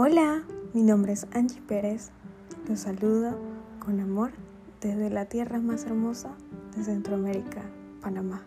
Hola, mi nombre es Angie Pérez. Los saludo con amor desde la tierra más hermosa de Centroamérica, Panamá.